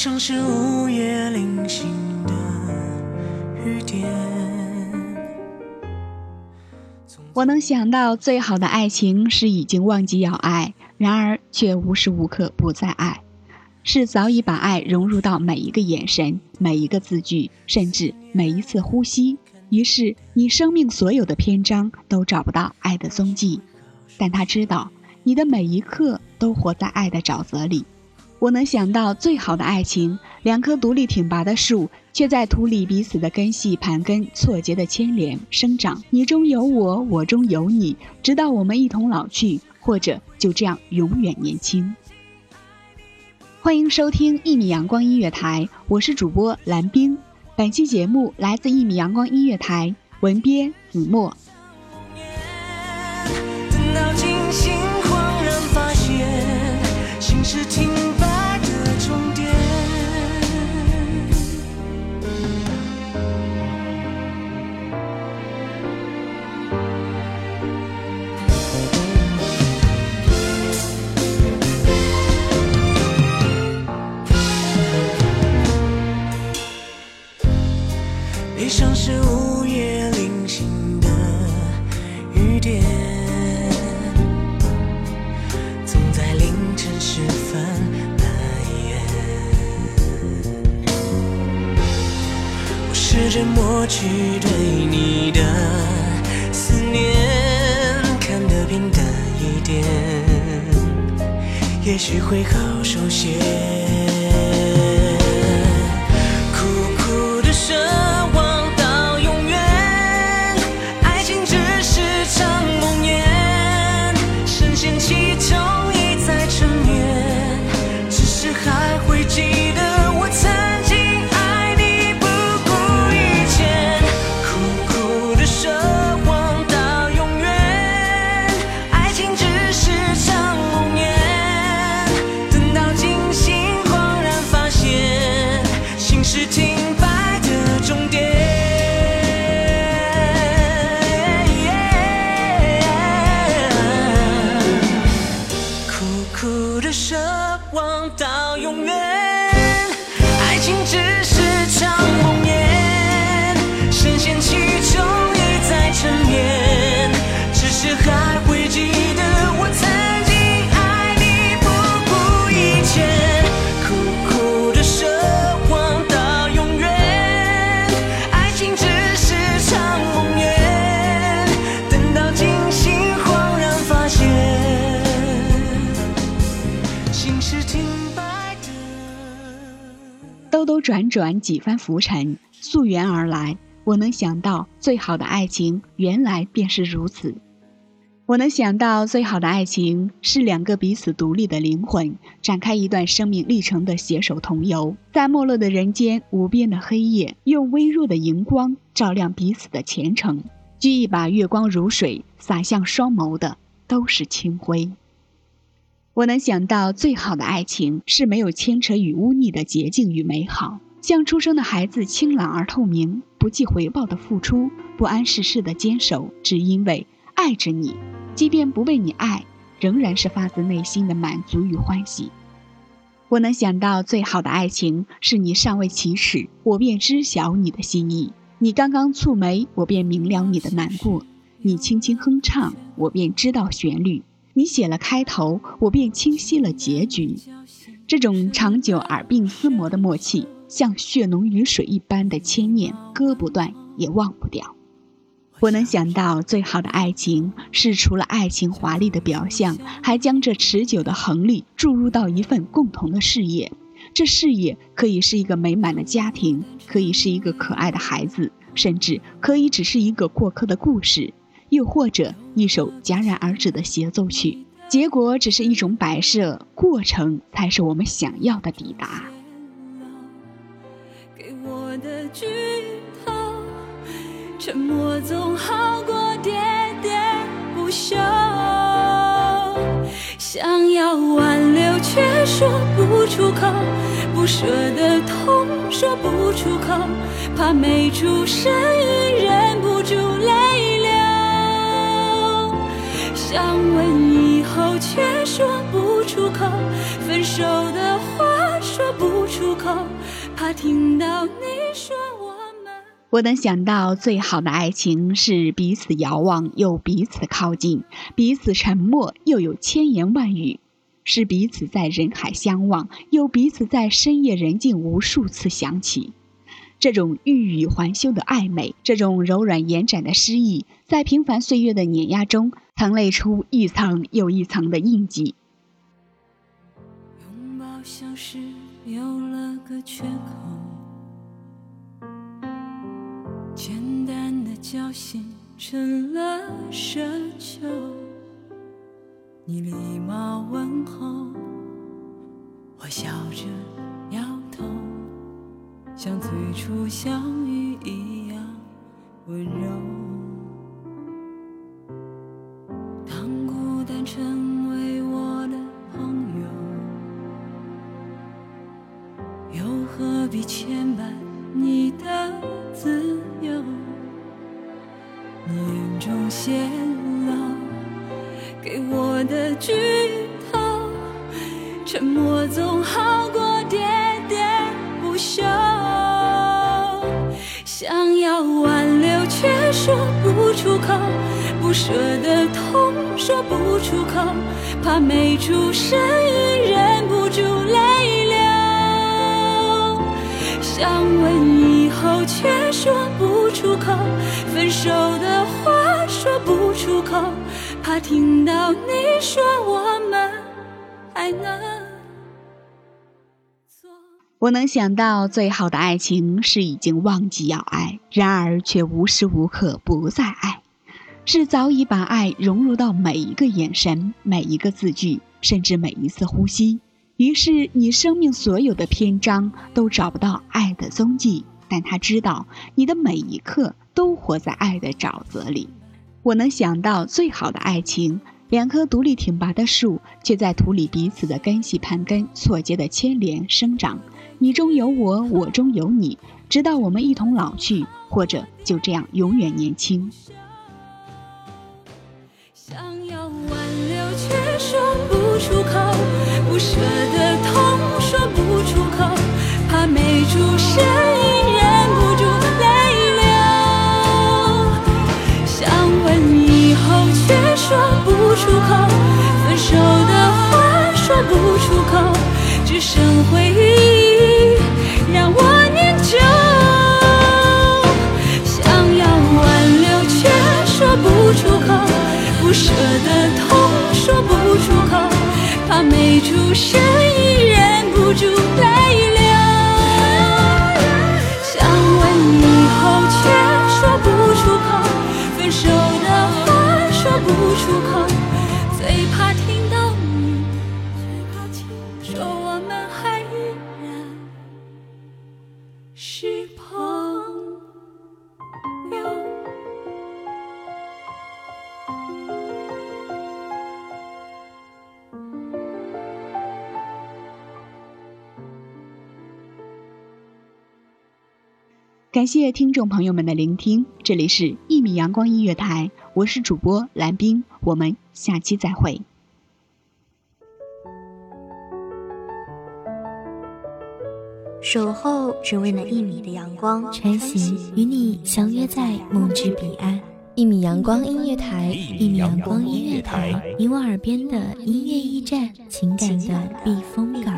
像是午夜零星的雨点。我能想到最好的爱情是已经忘记要爱，然而却无时无刻不在爱，是早已把爱融入到每一个眼神、每一个字句，甚至每一次呼吸。于是你生命所有的篇章都找不到爱的踪迹，但他知道你的每一刻都活在爱的沼泽里。我能想到最好的爱情，两棵独立挺拔的树，却在土里彼此的根系盘根错节的牵连生长。你中有我，我中有你，直到我们一同老去，或者就这样永远年轻。欢迎收听一米阳光音乐台，我是主播蓝冰。本期节目来自一米阳光音乐台，文编子墨。等到惊醒，恍然发现，心事停试着抹去对你的思念，看得平淡一点，也许会好受些。苦苦的奢望到永远，爱情只是场梦魇，深陷心是兜兜转转几番浮沉，溯源而来。我能想到最好的爱情，原来便是如此。我能想到最好的爱情是两个彼此独立的灵魂，展开一段生命历程的携手同游，在没落的人间，无边的黑夜，用微弱的荧光照亮彼此的前程。掬一把月光如水洒向双眸的都是清辉。我能想到最好的爱情是没有牵扯与污泥的洁净与美好，像出生的孩子清朗而透明，不计回报的付出，不谙世事的坚守，只因为爱着你，即便不被你爱，仍然是发自内心的满足与欢喜。我能想到最好的爱情是你尚未启齿，我便知晓你的心意；你刚刚蹙眉，我便明了你的难过；你轻轻哼唱，我便知道旋律。你写了开头，我便清晰了结局。这种长久耳鬓厮磨的默契，像血浓于水一般的牵念，割不断也忘不掉。我能想到最好的爱情，是除了爱情华丽的表象，还将这持久的恒力注入到一份共同的事业。这事业可以是一个美满的家庭，可以是一个可爱的孩子，甚至可以只是一个过客的故事。又或者一首戛然而止的协奏曲，结果只是一种摆设，过程才是我们想要的抵达。给我的剧透，沉默总好过喋喋不休。想要挽留却说不出口，不舍的痛说不出口，怕没出声音忍不住泪流。想问以后却说不出口，分手的话说不出口，怕听到你说我们。我能想到最好的爱情是彼此遥望又彼此靠近，彼此沉默又有千言万语，是彼此在人海相望，又彼此在深夜人静无数次想起。这种欲语还休的暧昧，这种柔软延展的诗意，在平凡岁月的碾压中，曾泪出一层又一层的印记。拥抱像是有了个缺口，简单的交心成了奢求。你礼貌问候，我笑着摇头。像最初相遇一样温柔。牵绊你的自由？你眼中泄露给我的剧透，沉默总好过喋喋不休。想要挽留却说不出口，不舍的痛说不出口，怕没出声音忍不住泪。想问以后却说不出口，分手的话说不出口，怕听到你说我们还能。我能想到最好的爱情是已经忘记要爱，然而却无时无刻不在爱，是早已把爱融入到每一个眼神、每一个字句，甚至每一次呼吸。于是你生命所有的篇章都找不到爱的踪迹，但他知道你的每一刻都活在爱的沼泽里。我能想到最好的爱情。两棵独立挺拔的树，却在土里彼此的根系盘根错节的牵连生长。你中有我，我中有你，直到我们一同老去，或者就这样永远年轻。想要挽留却说不出口，舍的痛说不出口，怕没出声感谢听众朋友们的聆听，这里是《一米阳光音乐台》，我是主播蓝冰，我们下期再会。守候只为那一米的阳光，穿行与你相约在梦之彼岸。一米阳光音乐台，一米阳光音乐台，你我耳边的音乐驿站，情感的避风港。